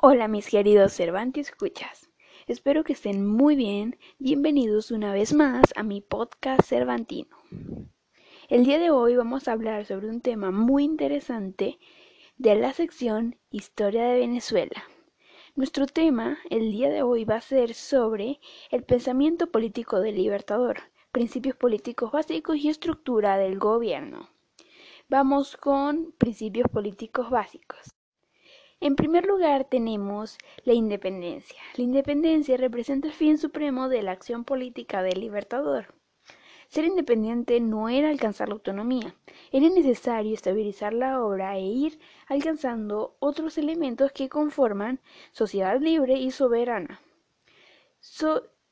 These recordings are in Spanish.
Hola mis queridos Cervantes escuchas. Espero que estén muy bien. Bienvenidos una vez más a mi podcast Cervantino. El día de hoy vamos a hablar sobre un tema muy interesante de la sección Historia de Venezuela. Nuestro tema el día de hoy va a ser sobre el pensamiento político del Libertador, principios políticos básicos y estructura del gobierno. Vamos con principios políticos básicos. En primer lugar tenemos la independencia. La independencia representa el fin supremo de la acción política del libertador. Ser independiente no era alcanzar la autonomía, era necesario estabilizar la obra e ir alcanzando otros elementos que conforman sociedad libre y soberana,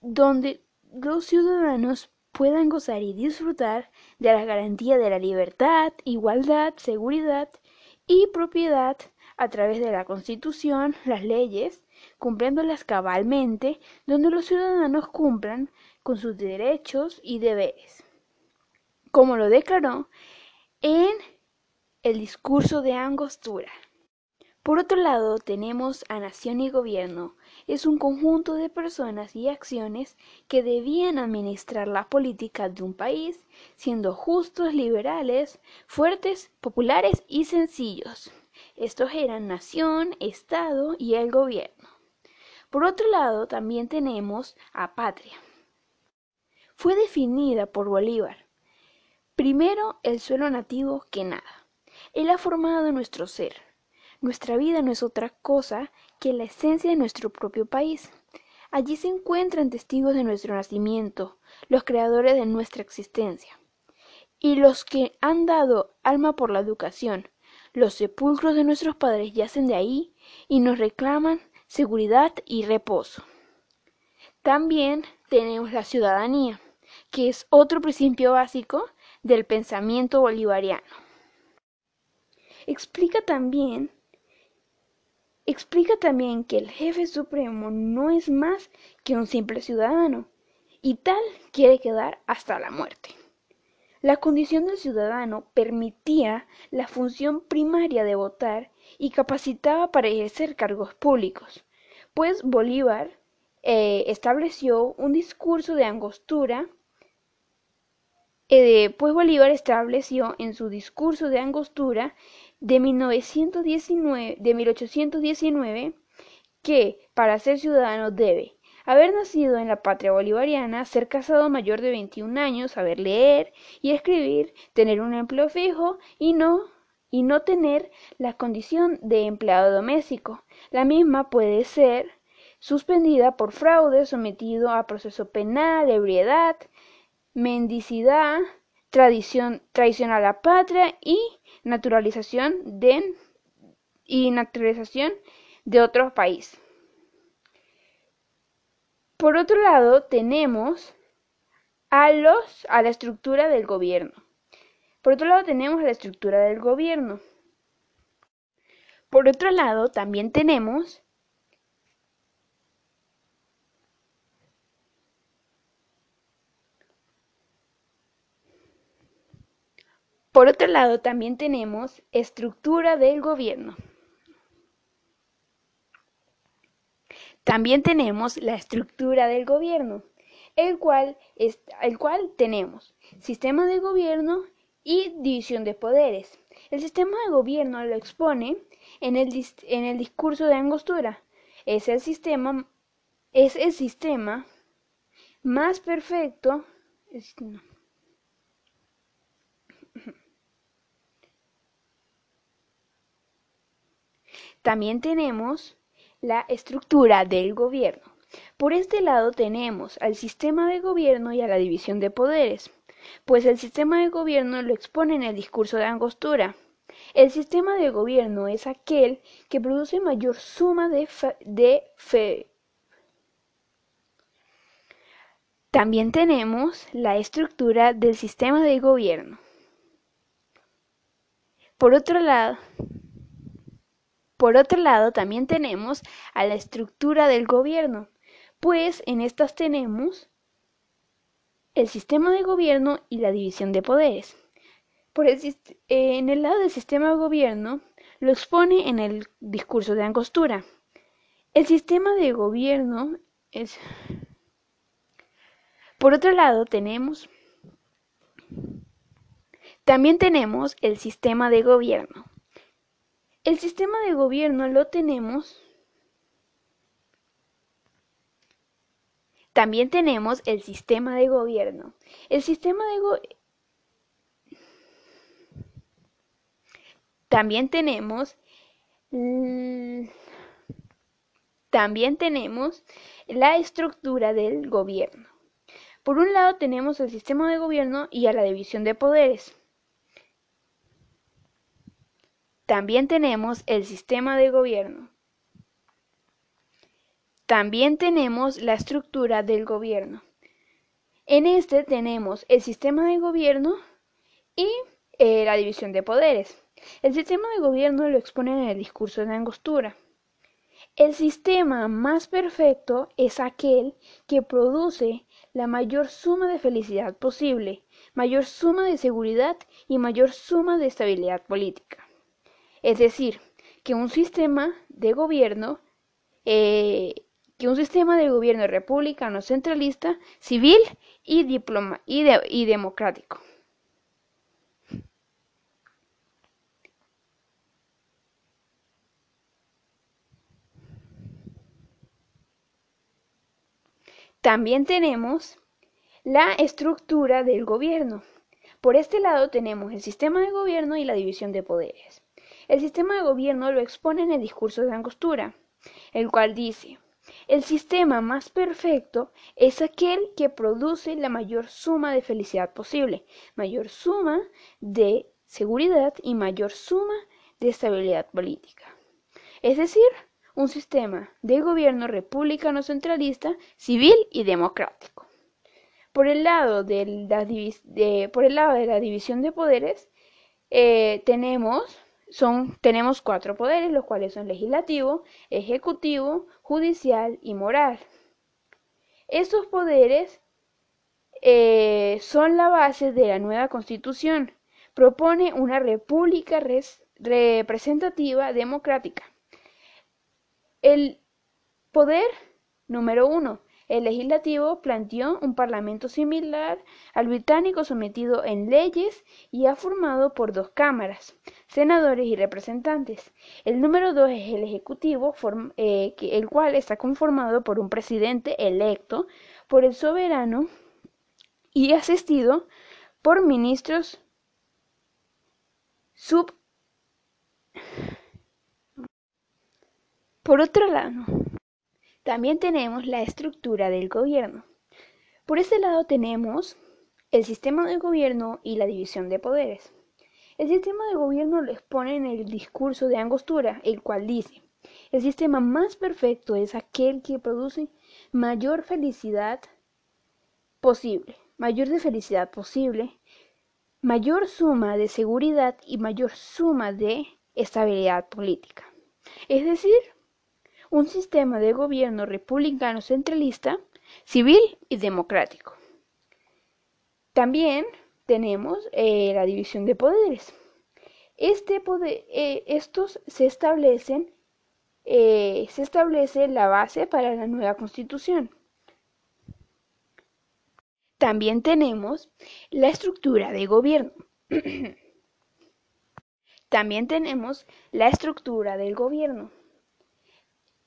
donde los ciudadanos puedan gozar y disfrutar de la garantía de la libertad, igualdad, seguridad y propiedad a través de la Constitución, las leyes, cumpliéndolas cabalmente, donde los ciudadanos cumplan con sus derechos y deberes, como lo declaró en el discurso de Angostura. Por otro lado, tenemos a nación y gobierno. Es un conjunto de personas y acciones que debían administrar la política de un país, siendo justos, liberales, fuertes, populares y sencillos. Estos eran nación, Estado y el gobierno. Por otro lado, también tenemos a patria. Fue definida por Bolívar. Primero, el suelo nativo que nada. Él ha formado nuestro ser. Nuestra vida no es otra cosa que la esencia de nuestro propio país. Allí se encuentran testigos de nuestro nacimiento, los creadores de nuestra existencia, y los que han dado alma por la educación, los sepulcros de nuestros padres yacen de ahí y nos reclaman seguridad y reposo. También tenemos la ciudadanía, que es otro principio básico del pensamiento bolivariano. Explica también explica también que el jefe supremo no es más que un simple ciudadano y tal quiere quedar hasta la muerte. La condición del ciudadano permitía la función primaria de votar y capacitaba para ejercer cargos públicos, pues Bolívar eh, estableció un discurso de angostura eh, pues Bolívar estableció en su discurso de angostura de, 1919, de 1819 que para ser ciudadano debe Haber nacido en la patria bolivariana, ser casado mayor de 21 años, saber leer y escribir, tener un empleo fijo y no y no tener la condición de empleado doméstico. La misma puede ser suspendida por fraude, sometido a proceso penal, ebriedad, mendicidad, tradición, traición a la patria y naturalización de, y naturalización de otro país. Por otro lado, tenemos a los a la estructura del gobierno. Por otro lado, tenemos la estructura del gobierno. Por otro lado, también tenemos Por otro lado, también tenemos estructura del gobierno. También tenemos la estructura del gobierno, el cual, el cual tenemos sistema de gobierno y división de poderes. El sistema de gobierno lo expone en el, en el discurso de Angostura. Es el sistema, es el sistema más perfecto. También tenemos la estructura del gobierno. Por este lado tenemos al sistema de gobierno y a la división de poderes, pues el sistema de gobierno lo expone en el discurso de Angostura. El sistema de gobierno es aquel que produce mayor suma de, de fe. También tenemos la estructura del sistema de gobierno. Por otro lado, por otro lado, también tenemos a la estructura del gobierno, pues en estas tenemos el sistema de gobierno y la división de poderes. Por en el lado del sistema de gobierno lo expone en el discurso de Angostura. El sistema de gobierno es... Por otro lado, tenemos... También tenemos el sistema de gobierno. El sistema de gobierno lo tenemos También tenemos el sistema de gobierno. El sistema de gobierno También tenemos también tenemos la estructura del gobierno. Por un lado tenemos el sistema de gobierno y a la división de poderes. También tenemos el sistema de gobierno. También tenemos la estructura del gobierno. En este tenemos el sistema de gobierno y eh, la división de poderes. El sistema de gobierno lo exponen en el discurso de Angostura. El sistema más perfecto es aquel que produce la mayor suma de felicidad posible, mayor suma de seguridad y mayor suma de estabilidad política. Es decir, que un sistema de gobierno eh, que un sistema de gobierno republicano centralista, civil y, diploma y, y democrático. También tenemos la estructura del gobierno. Por este lado tenemos el sistema de gobierno y la división de poderes. El sistema de gobierno lo expone en el discurso de Angostura, el cual dice, el sistema más perfecto es aquel que produce la mayor suma de felicidad posible, mayor suma de seguridad y mayor suma de estabilidad política. Es decir, un sistema de gobierno republicano centralista, civil y democrático. Por el lado de la, división de poderes, eh, tenemos son, tenemos cuatro poderes, los cuales son legislativo, ejecutivo, judicial y moral. Estos poderes eh, son la base de la nueva constitución. Propone una república representativa democrática. El poder número uno el legislativo planteó un parlamento similar al británico sometido en leyes y ha formado por dos cámaras, senadores y representantes. El número dos es el ejecutivo, eh, el cual está conformado por un presidente electo por el soberano y asistido por ministros sub por otro lado también tenemos la estructura del gobierno. Por este lado tenemos el sistema de gobierno y la división de poderes. El sistema de gobierno lo expone en el discurso de Angostura, el cual dice, el sistema más perfecto es aquel que produce mayor felicidad posible, mayor de felicidad posible, mayor suma de seguridad y mayor suma de estabilidad política. Es decir, un sistema de gobierno republicano centralista, civil y democrático. También tenemos eh, la división de poderes. Este poder, eh, estos se establecen, eh, se establece la base para la nueva constitución. También tenemos la estructura de gobierno. También tenemos la estructura del gobierno.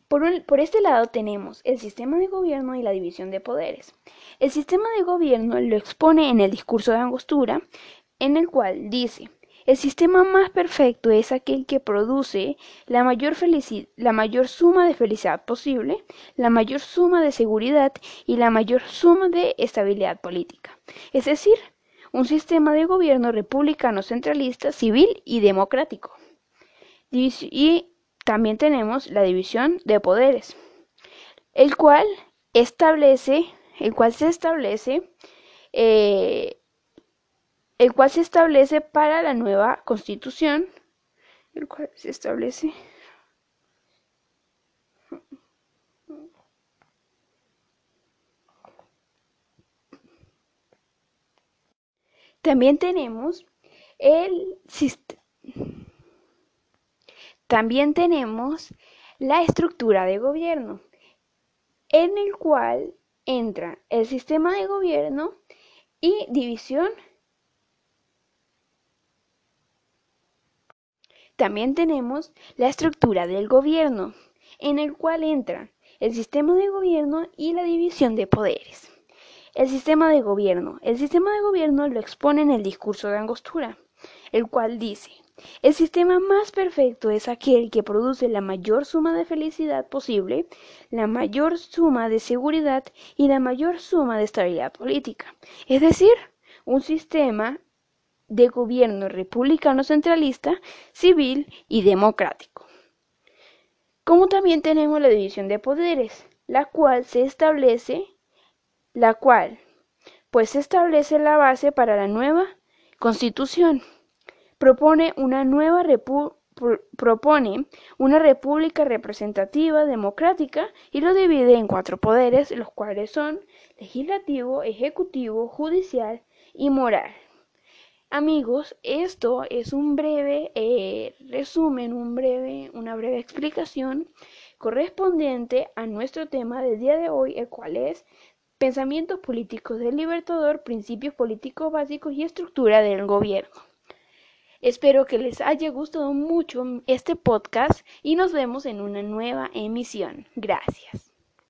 Por, este lado tenemos el sistema de gobierno y la división de poderes. El sistema de gobierno lo expone en el discurso de Angostura, en el cual dice, el sistema más perfecto es aquel que produce la mayor, la mayor suma de felicidad posible, la mayor suma de seguridad y la mayor suma de estabilidad política. Es decir, un sistema de gobierno republicano centralista, civil y democrático. Y también tenemos la división de poderes, el cual establece, el cual se establece, eh, el cual se establece para la nueva constitución, el cual se establece También tenemos el sistema también tenemos la estructura de gobierno, en el cual entra el sistema de gobierno y división. También tenemos la estructura del gobierno, en el cual entra el sistema de gobierno y la división de poderes. El sistema de gobierno. El sistema de gobierno lo expone en el discurso de Angostura, el cual dice, el sistema más perfecto es aquel que produce la mayor suma de felicidad posible, la mayor suma de seguridad y la mayor suma de estabilidad política. Es decir, un sistema de gobierno republicano centralista, civil y democrático. Como también tenemos la división de poderes, la cual se establece, la cual pues se establece la base para la nueva constitución propone una nueva propone una república representativa democrática y lo divide en cuatro poderes, los cuales son legislativo, ejecutivo, judicial y moral. Amigos, esto es un breve eh, resumen, un breve, una breve explicación correspondiente a nuestro tema del día de hoy, el cual es pensamientos políticos del libertador, principios políticos básicos y estructura del gobierno. Espero que les haya gustado mucho este podcast y nos vemos en una nueva emisión. Gracias.